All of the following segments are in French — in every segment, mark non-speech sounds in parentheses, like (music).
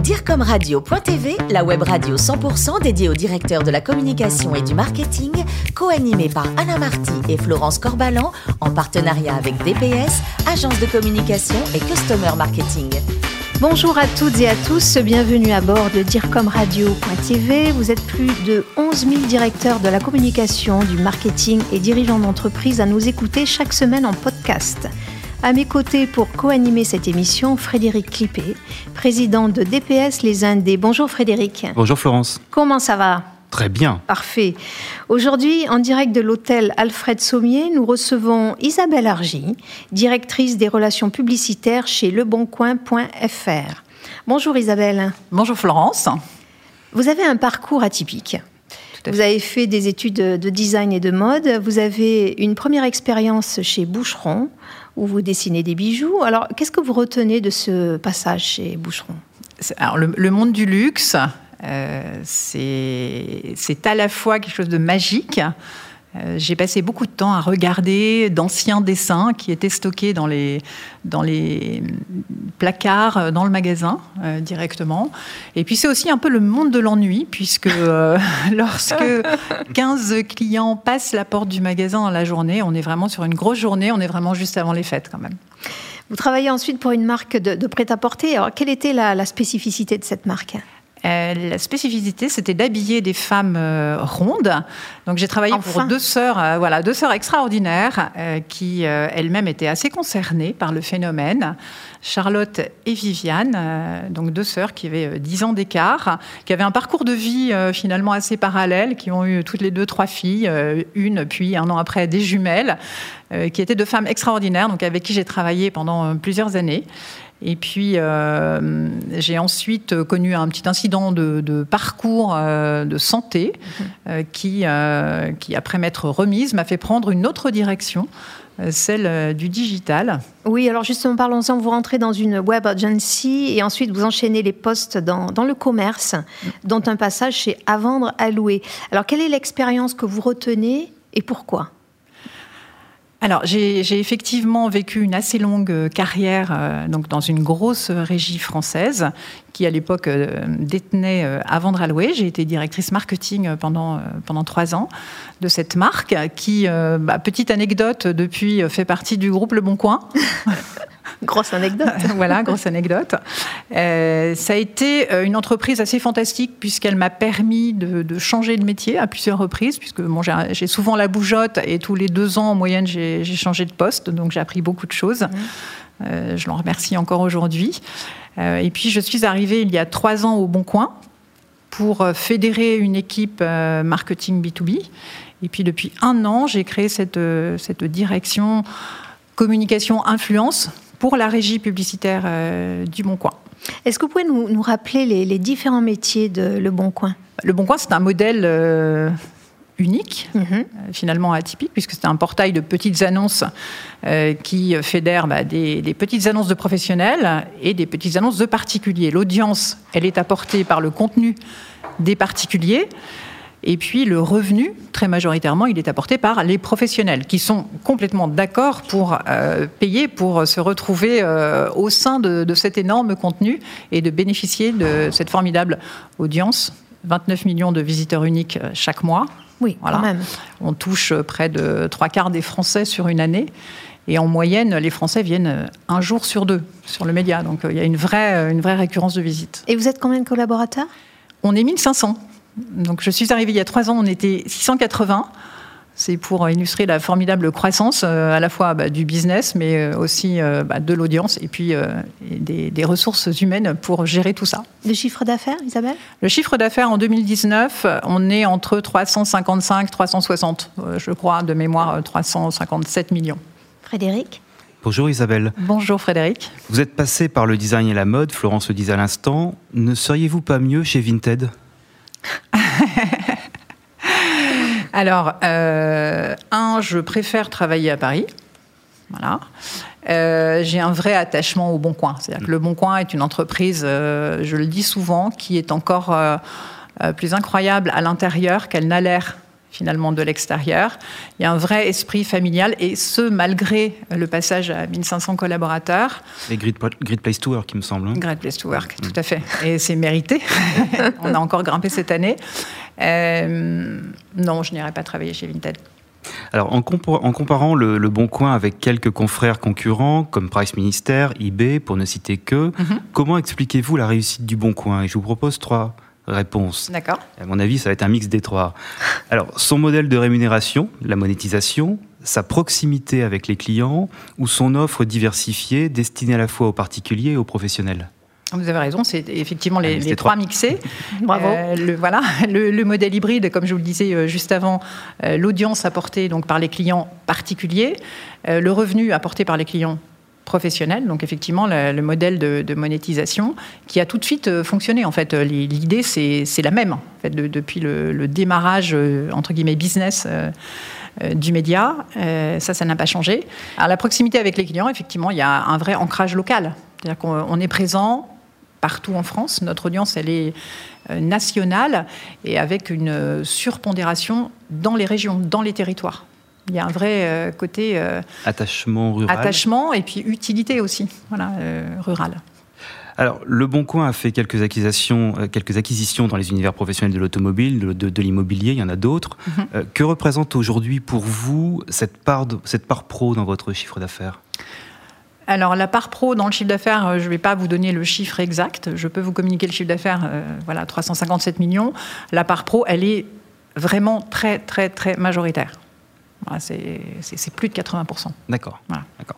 Direcomradio.tv, la web radio 100% dédiée aux directeurs de la communication et du marketing, co-animée par Anna Marty et Florence Corbalan, en partenariat avec DPS, agence de communication et customer marketing. Bonjour à toutes et à tous, bienvenue à bord de DIRCOMRadio.tv. Vous êtes plus de 11 000 directeurs de la communication, du marketing et dirigeants d'entreprise à nous écouter chaque semaine en podcast. À mes côtés pour co-animer cette émission, Frédéric Clippé, président de DPS Les Indés. Bonjour Frédéric. Bonjour Florence. Comment ça va? Très bien. Parfait. Aujourd'hui, en direct de l'hôtel Alfred Sommier, nous recevons Isabelle Argy, directrice des relations publicitaires chez leboncoin.fr. Bonjour Isabelle. Bonjour Florence. Vous avez un parcours atypique. Vous avez fait des études de design et de mode. Vous avez une première expérience chez Boucheron, où vous dessinez des bijoux. Alors, qu'est-ce que vous retenez de ce passage chez Boucheron? Le, monde du luxe, euh, c'est à la fois quelque chose de magique, j'ai passé beaucoup de temps à regarder d'anciens dessins qui étaient stockés dans les, dans les placards euh, dans le magasin euh, directement. Et puis c'est aussi un peu le monde de l'ennui, puisque (laughs) lorsque 15 clients passent la porte du magasin dans la journée, on est vraiment sur une grosse journée, on est vraiment juste avant les fêtes quand même. Vous travaillez ensuite pour une marque de, prêt-à-porter. Alors, quelle était la spécificité de cette marque? Euh, la spécificité, c'était d'habiller des femmes euh, rondes. Donc j'ai travaillé pour deux sœurs, euh, voilà, deux sœurs extraordinaires qui elles-mêmes étaient assez concernées par le phénomène. Charlotte et Viviane, donc deux sœurs qui avaient dix ans d'écart, qui avaient un parcours de vie finalement assez parallèle, qui ont eu toutes les deux trois filles, une puis un an après des jumelles, qui étaient deux femmes extraordinaires, donc avec qui j'ai travaillé pendant plusieurs années. Et puis, euh, j'ai ensuite connu un petit incident de, parcours euh, de santé mhm. euh, qui, qui, après m'être remise, m'a fait prendre une autre direction celle du digital. Oui, alors justement, parlons-en. Vous rentrez dans une web agency et ensuite vous enchaînez les postes dans, dans le commerce, mm. dont un passage chez À vendre, à louer. Alors, quelle est l'expérience que vous retenez et pourquoi? Alors, j'ai effectivement vécu une assez longue euh, carrière euh, donc dans une grosse régie française qui, à l'époque, euh, détenait vendre à louer. J'ai été directrice marketing pendant, pendant trois ans de cette marque qui, bah, petite anecdote, depuis fait partie du groupe Le Bon Coin. (laughs) grosse anecdote. (laughs) voilà, grosse anecdote. Euh, ça a été euh, une entreprise assez fantastique puisqu'elle m'a permis de, changer de métier à plusieurs reprises, puisque bon, j'ai souvent la bougeotte et tous les deux ans en moyenne j'ai changé de poste, donc j'ai appris beaucoup de choses. Mmh. Euh, je l'en remercie encore aujourd'hui. et puis je suis arrivée il y a trois ans au Bon Coin pour fédérer une équipe marketing B2B. Et puis depuis un an, j'ai créé cette, cette direction communication influence pour la régie publicitaire euh, du Bon Coin. Est-ce que vous pouvez nous, rappeler les, différents métiers de Le Bon Coin? Le Bon Coin, c'est un modèle euh, unique, mhm. euh, finalement atypique, puisque c'est un portail de petites annonces qui fédère bah, des, des, petites annonces de professionnels et des petites annonces de particuliers. L'audience, elle est apportée par le contenu des particuliers. Et puis le revenu, très majoritairement, il est apporté par les professionnels qui sont complètement d'accord pour euh, payer pour se retrouver euh, au sein de, cet énorme contenu et de bénéficier de cette formidable audience. 29 millions de visiteurs uniques euh, chaque mois. Oui, voilà. quand même. On touche près de trois quarts des Français sur une année. Et en moyenne, les Français viennent un jour sur deux sur le média. Donc il y a une vraie, une vraie récurrence de visite. Et vous êtes combien de collaborateurs? On est 1500. Donc, je suis arrivée il y a trois ans, on était 680. C'est pour illustrer la formidable croissance euh, à la fois bah, du business, mais euh, aussi euh, bah, de l'audience et puis des, ressources humaines pour gérer tout ça. Le chiffre d'affaires, Isabelle? Le chiffre d'affaires en 2019, on est entre 355 360, je crois, de mémoire 357 millions. Frédéric? Bonjour Isabelle. Bonjour Frédéric. Vous êtes passé par le design et la mode, Florence le disait à l'instant. Ne seriez-vous pas mieux chez Vinted? (laughs) Alors, euh, un, je préfère travailler à Paris. Voilà. Euh, j'ai un vrai attachement au Bon Coin. C'est-à-dire que le Bon Coin est une entreprise, euh, je le dis souvent, qui est encore plus incroyable à l'intérieur qu'elle n'a l'air finalement de l'extérieur. Il y a un vrai esprit familial et ce malgré le passage à 1500 collaborateurs. Et Great, Place to Work, il me semble. Hein. Great Place to Work, tout à fait. Et c'est mérité. (laughs) On a encore grimpé cette année. Euh, non, je n'irai pas travailler chez Vinted. Alors, en, comparant le, Bon Coin avec quelques confrères concurrents, comme Price Minister, eBay, pour ne citer que, mhm. comment expliquez-vous la réussite du Bon Coin? Et je vous propose trois réponse. D'accord. À mon avis, ça va être un mix des trois. Alors, son modèle de rémunération, la monétisation, sa proximité avec les clients ou son offre diversifiée destinée à la fois aux particuliers et aux professionnels vous avez raison, c'est effectivement les, ah, trois. mixés. (laughs) Bravo. Euh, le, voilà, le, modèle hybride, comme je vous le disais euh, juste avant, euh, l'audience apportée donc par les clients particuliers, le revenu apporté par les clients professionnel. Donc effectivement, le, modèle de, monétisation qui a tout de suite euh, fonctionné. En fait, l'idée c'est la même. Depuis le, démarrage euh, entre guillemets business. Euh, du média, ça, ça n'a pas changé. À la proximité avec les clients, effectivement, il y a un vrai ancrage local. C'est-à-dire qu'on est présent partout en France. Notre audience, elle est nationale et avec une surpondération dans les régions, dans les territoires. Il y a un vrai euh, côté euh, attachement rural. Attachement et puis utilité aussi, voilà, euh, rural. Alors, Le Bon Coin a fait quelques acquisitions, quelques acquisitions dans les univers professionnels de l'automobile, de, l'immobilier, il y en a d'autres. Mhm. que représente aujourd'hui pour vous cette part, cette part pro dans votre chiffre d'affaires? Alors la part pro dans le chiffre d'affaires, je ne vais pas vous donner le chiffre exact. Je peux vous communiquer le chiffre d'affaires, voilà, 357 millions. La part pro, elle est vraiment très très très majoritaire c'est plus de 80%. D'accord. D'accord.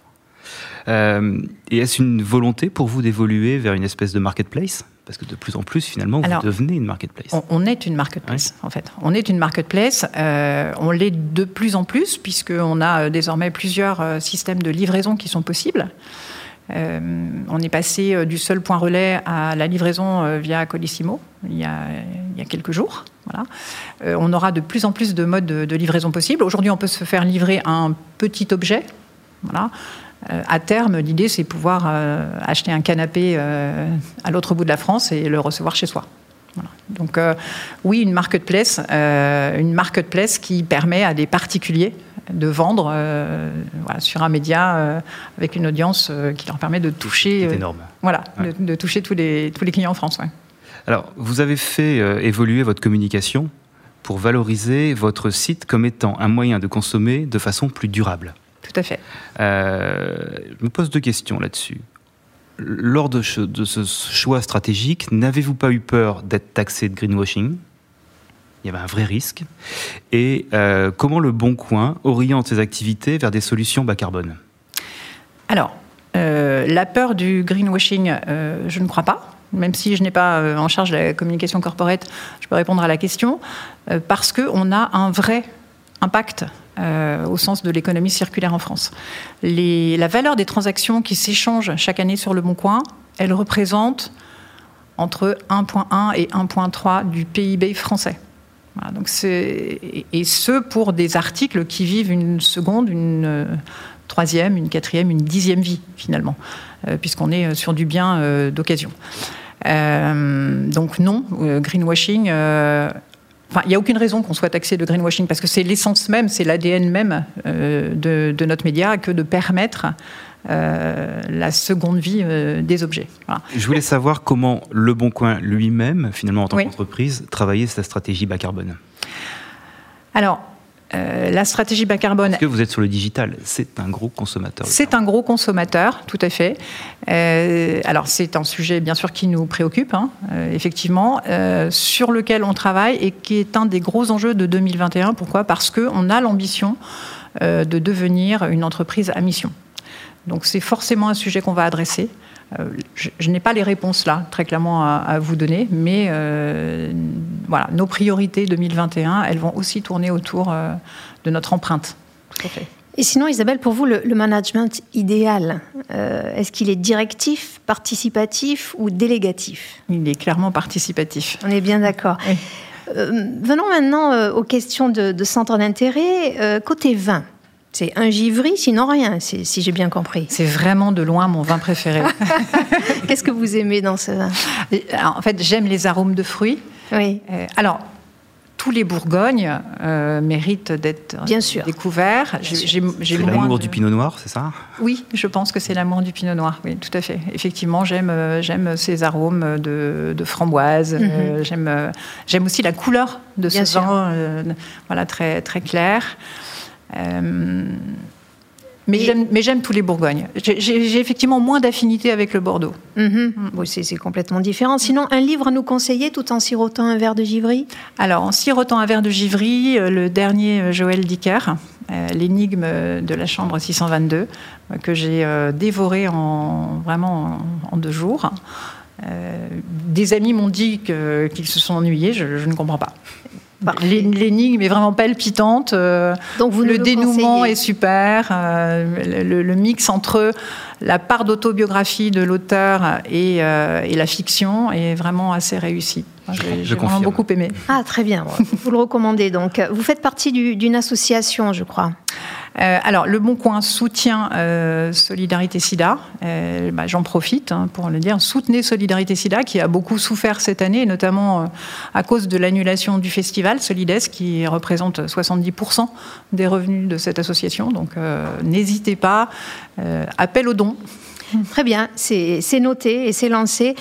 Euh, et est-ce une volonté pour vous d'évoluer vers une espèce de marketplace? Parce que de plus en plus, finalement, vous devenez une marketplace. On, est une marketplace, en fait. On est une marketplace. Euh, on l'est de plus en plus, puisqu'on a euh, désormais plusieurs systèmes de livraison qui sont possibles. On est passé du seul point relais à la livraison via Colissimo il y a, quelques jours. Voilà. Euh, on aura de plus en plus de modes de, livraison possibles. Aujourd'hui, on peut se faire livrer un petit objet. Voilà. Euh, à terme, l'idée, c'est pouvoir euh, acheter un canapé à l'autre bout de la France et le recevoir chez soi. Voilà. Donc, oui, une marketplace, une marketplace qui permet à des particuliers de vendre voilà, sur un média avec une audience qui leur permet de toucher. énorme. Voilà, de, toucher tous les, tous les clients en France. Ouais. Alors, vous avez fait euh, évoluer votre communication pour valoriser votre site comme étant un moyen de consommer de façon plus durable. Tout à fait. Euh, je me pose deux questions là-dessus. Lors de, ce choix stratégique, n'avez-vous pas eu peur d'être taxé de greenwashing? Il y avait un vrai risque. Et euh, comment le Bon Coin oriente ses activités vers des solutions bas carbone? Alors, la peur du greenwashing, je ne crois pas même si je n'ai pas euh, en charge la communication corporate, je peux répondre à la question, euh, parce qu'on a un vrai impact euh, au sens de l'économie circulaire en France. la valeur des transactions qui s'échangent chaque année sur le Bon Coin, elle représente entre 1,1 et 1,3 du PIB français. Donc et ce pour des articles qui vivent une seconde, une troisième, une quatrième, une dixième vie finalement, puisqu'on est sur du bien d'occasion. Euh, donc non, euh, greenwashing. Euh, enfin, il n'y a aucune raison qu'on soit taxé de greenwashing parce que c'est l'essence même, c'est l'ADN même de, notre média que de permettre la seconde vie des objets. Je voulais savoir comment Le Bon Coin lui-même, finalement en tant qu'entreprise, travaillait sa stratégie bas carbone. Alors, euh, la stratégie bas carbone. Parce que vous êtes sur le digital, c'est un gros consommateur. C'est un gros consommateur, tout à fait. Euh, alors c'est un sujet bien sûr qui nous préoccupe, hein, euh, effectivement, sur lequel on travaille et qui est un des gros enjeux de 2021. Pourquoi? Parce qu'on a l'ambition de devenir une entreprise à mission. Donc c'est forcément un sujet qu'on va adresser. Euh, je, n'ai pas les réponses là, très clairement, à, vous donner, mais euh, voilà, nos priorités 2021, elles vont aussi tourner autour euh, de notre empreinte. Et sinon, Isabelle, pour vous, le, management idéal, est-ce qu'il est directif, participatif ou délégatif? Il est clairement participatif. On est bien d'accord. venons maintenant aux questions de, de centre d'intérêt. côté vin, c'est un givry, sinon rien, si j'ai bien compris. C'est vraiment de loin mon vin préféré. (laughs) Qu'est-ce que vous aimez dans ce vin? En fait, j'aime les arômes de fruits. Oui. Euh, alors, tous les Bourgognes euh, méritent d'être découverts. J'ai l'amour du Pinot Noir, c'est ça? Oui, je pense que c'est l'amour du Pinot Noir. Oui, tout à fait. Effectivement, j'aime euh, j'aime ces arômes de, framboise. Mhm. j'aime j'aime aussi la couleur de ce vin, voilà très très clair. Mais j'aime tous les Bourgognes. J'ai effectivement moins d'affinité avec le Bordeaux. Mhm. Mm. c'est complètement différent. Sinon, un livre à nous conseiller tout en sirotant un verre de givry? Alors, en sirotant un verre de givry, euh, le dernier euh, Joël Dicker, euh, L'énigme de la chambre 622, que j'ai dévoré en, vraiment en, deux jours. des amis m'ont dit qu'ils se sont ennuyés, je, je ne comprends pas. L'énigme est vraiment palpitante. Euh, Donc vous le dénouement est super. Euh, le, mix entre la part d'autobiographie de l'auteur et, euh, et, la fiction est vraiment assez réussi. J'ai vraiment beaucoup aimé. Ah très bien. (laughs) vous le recommandez donc. Vous faites partie d'une association, je crois. Euh, alors, le Bon Coin soutient euh, Solidarité SIDA. Euh, bah, j'en profite hein, pour le dire. Soutenez Solidarité SIDA, qui a beaucoup souffert cette année, notamment à cause de l'annulation du festival Solides, qui représente 70% des revenus de cette association. Donc, n'hésitez pas. appel aux dons. Très bien, c'est noté et c'est lancé.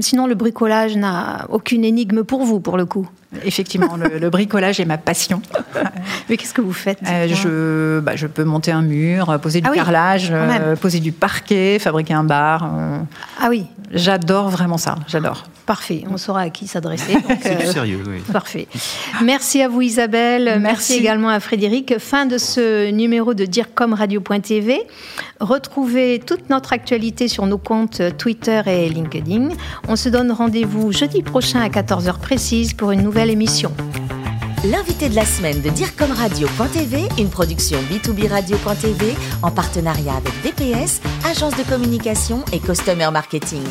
sinon, le bricolage n'a aucune énigme pour vous, pour le coup Effectivement, le, bricolage est ma passion. (laughs) Mais qu'est-ce que vous faites euh, je, bah, je peux monter un mur, poser du ah carrelage, euh, poser du parquet, fabriquer un bar. Euh. Ah oui. J'adore vraiment ça, j'adore. Parfait, on saura à qui s'adresser. (laughs) C'est sérieux, oui. Parfait. Merci à vous Isabelle, merci. également à Frédéric. Fin de ce numéro de DIRCOMRadio.tv. Retrouvez toute notre actualité sur nos comptes Twitter et LinkedIn. On se donne rendez-vous jeudi prochain à 14h précise pour une nouvelle émission. L'invité de la semaine de DIRCOMRadio.tv, une production B2B Radio.tv en partenariat avec DPS, agence de communication et customer marketing.